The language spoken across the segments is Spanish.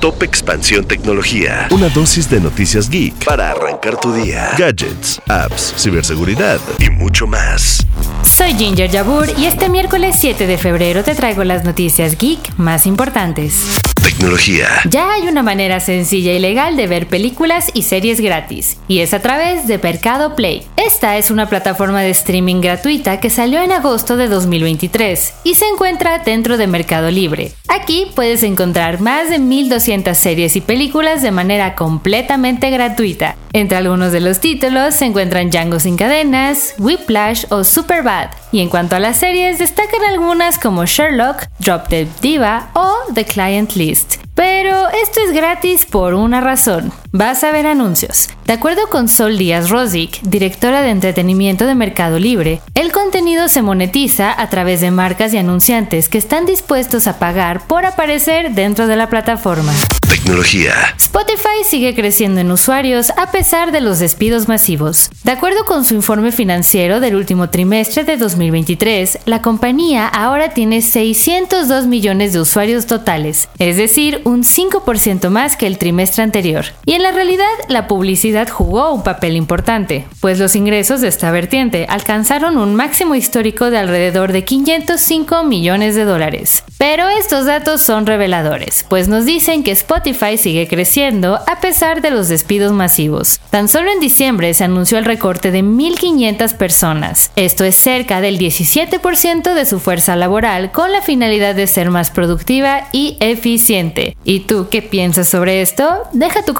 Top Expansión Tecnología. Una dosis de noticias geek para arrancar tu día. Gadgets, apps, ciberseguridad y mucho más. Soy Ginger Yabur y este miércoles 7 de febrero te traigo las noticias geek más importantes. Tecnología. Ya hay una manera sencilla y legal de ver películas y series gratis, y es a través de Mercado Play. Esta es una plataforma de streaming gratuita que salió en agosto de 2023 y se encuentra dentro de Mercado Libre. Aquí puedes encontrar más de 1200 series y películas de manera completamente gratuita. Entre algunos de los títulos se encuentran Django sin cadenas, Whiplash o Superbad. Y en cuanto a las series, destacan algunas como Sherlock, Drop Dead Diva o The Client List. Pero esto es gratis por una razón. Vas a ver anuncios. De acuerdo con Sol Díaz Rosic, directora de entretenimiento de Mercado Libre, el contenido se monetiza a través de marcas y anunciantes que están dispuestos a pagar por aparecer dentro de la plataforma. Tecnología. Spotify sigue creciendo en usuarios a pesar de los despidos masivos. De acuerdo con su informe financiero del último trimestre de 2023, la compañía ahora tiene 602 millones de usuarios totales, es decir, un 5% más que el trimestre anterior. Y en la realidad, la publicidad jugó un papel importante, pues los ingresos de esta vertiente alcanzaron un máximo histórico de alrededor de 505 millones de dólares. Pero estos datos son reveladores, pues nos dicen que Spotify sigue creciendo a pesar de los despidos masivos. Tan solo en diciembre se anunció el recorte de 1.500 personas. Esto es cerca del 17% de su fuerza laboral con la finalidad de ser más productiva y eficiente. ¿Y tú qué piensas sobre esto? Deja tu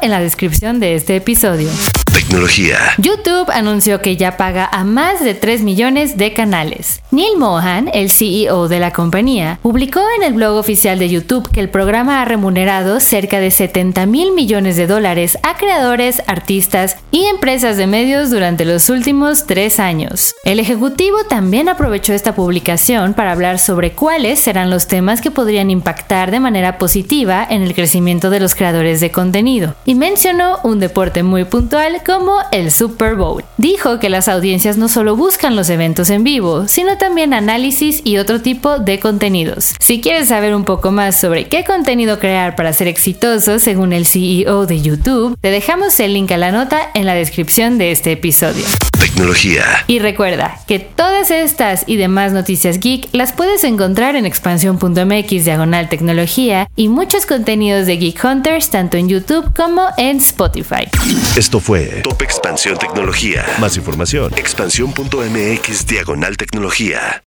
en la descripción de este episodio. Tecnología. YouTube anunció que ya paga a más de 3 millones de canales. Neil Mohan, el CEO de la compañía, publicó en el blog oficial de YouTube que el programa ha remunerado cerca de 70 mil millones de dólares a creadores, artistas y empresas de medios durante los últimos tres años. El ejecutivo también aprovechó esta publicación para hablar sobre cuáles serán los temas que podrían impactar de manera positiva en el crecimiento de los creadores de contenido y mencionó un deporte muy puntual como el Super Bowl. Dijo que las audiencias no solo buscan los eventos en vivo, sino también análisis y otro tipo de contenidos. Si quieres saber un poco más sobre qué contenido crear para ser exitoso según el CEO de YouTube, te dejamos el link a la nota en la descripción de este episodio. Tecnología. Y recuerda que todas estas y demás noticias geek las puedes encontrar en expansión.mx diagonal tecnología y muchos contenidos de Geek Hunters tanto en YouTube como en Spotify. Esto fue Top Expansión Tecnología. Más información. Expansión.mx Diagonal Tecnología.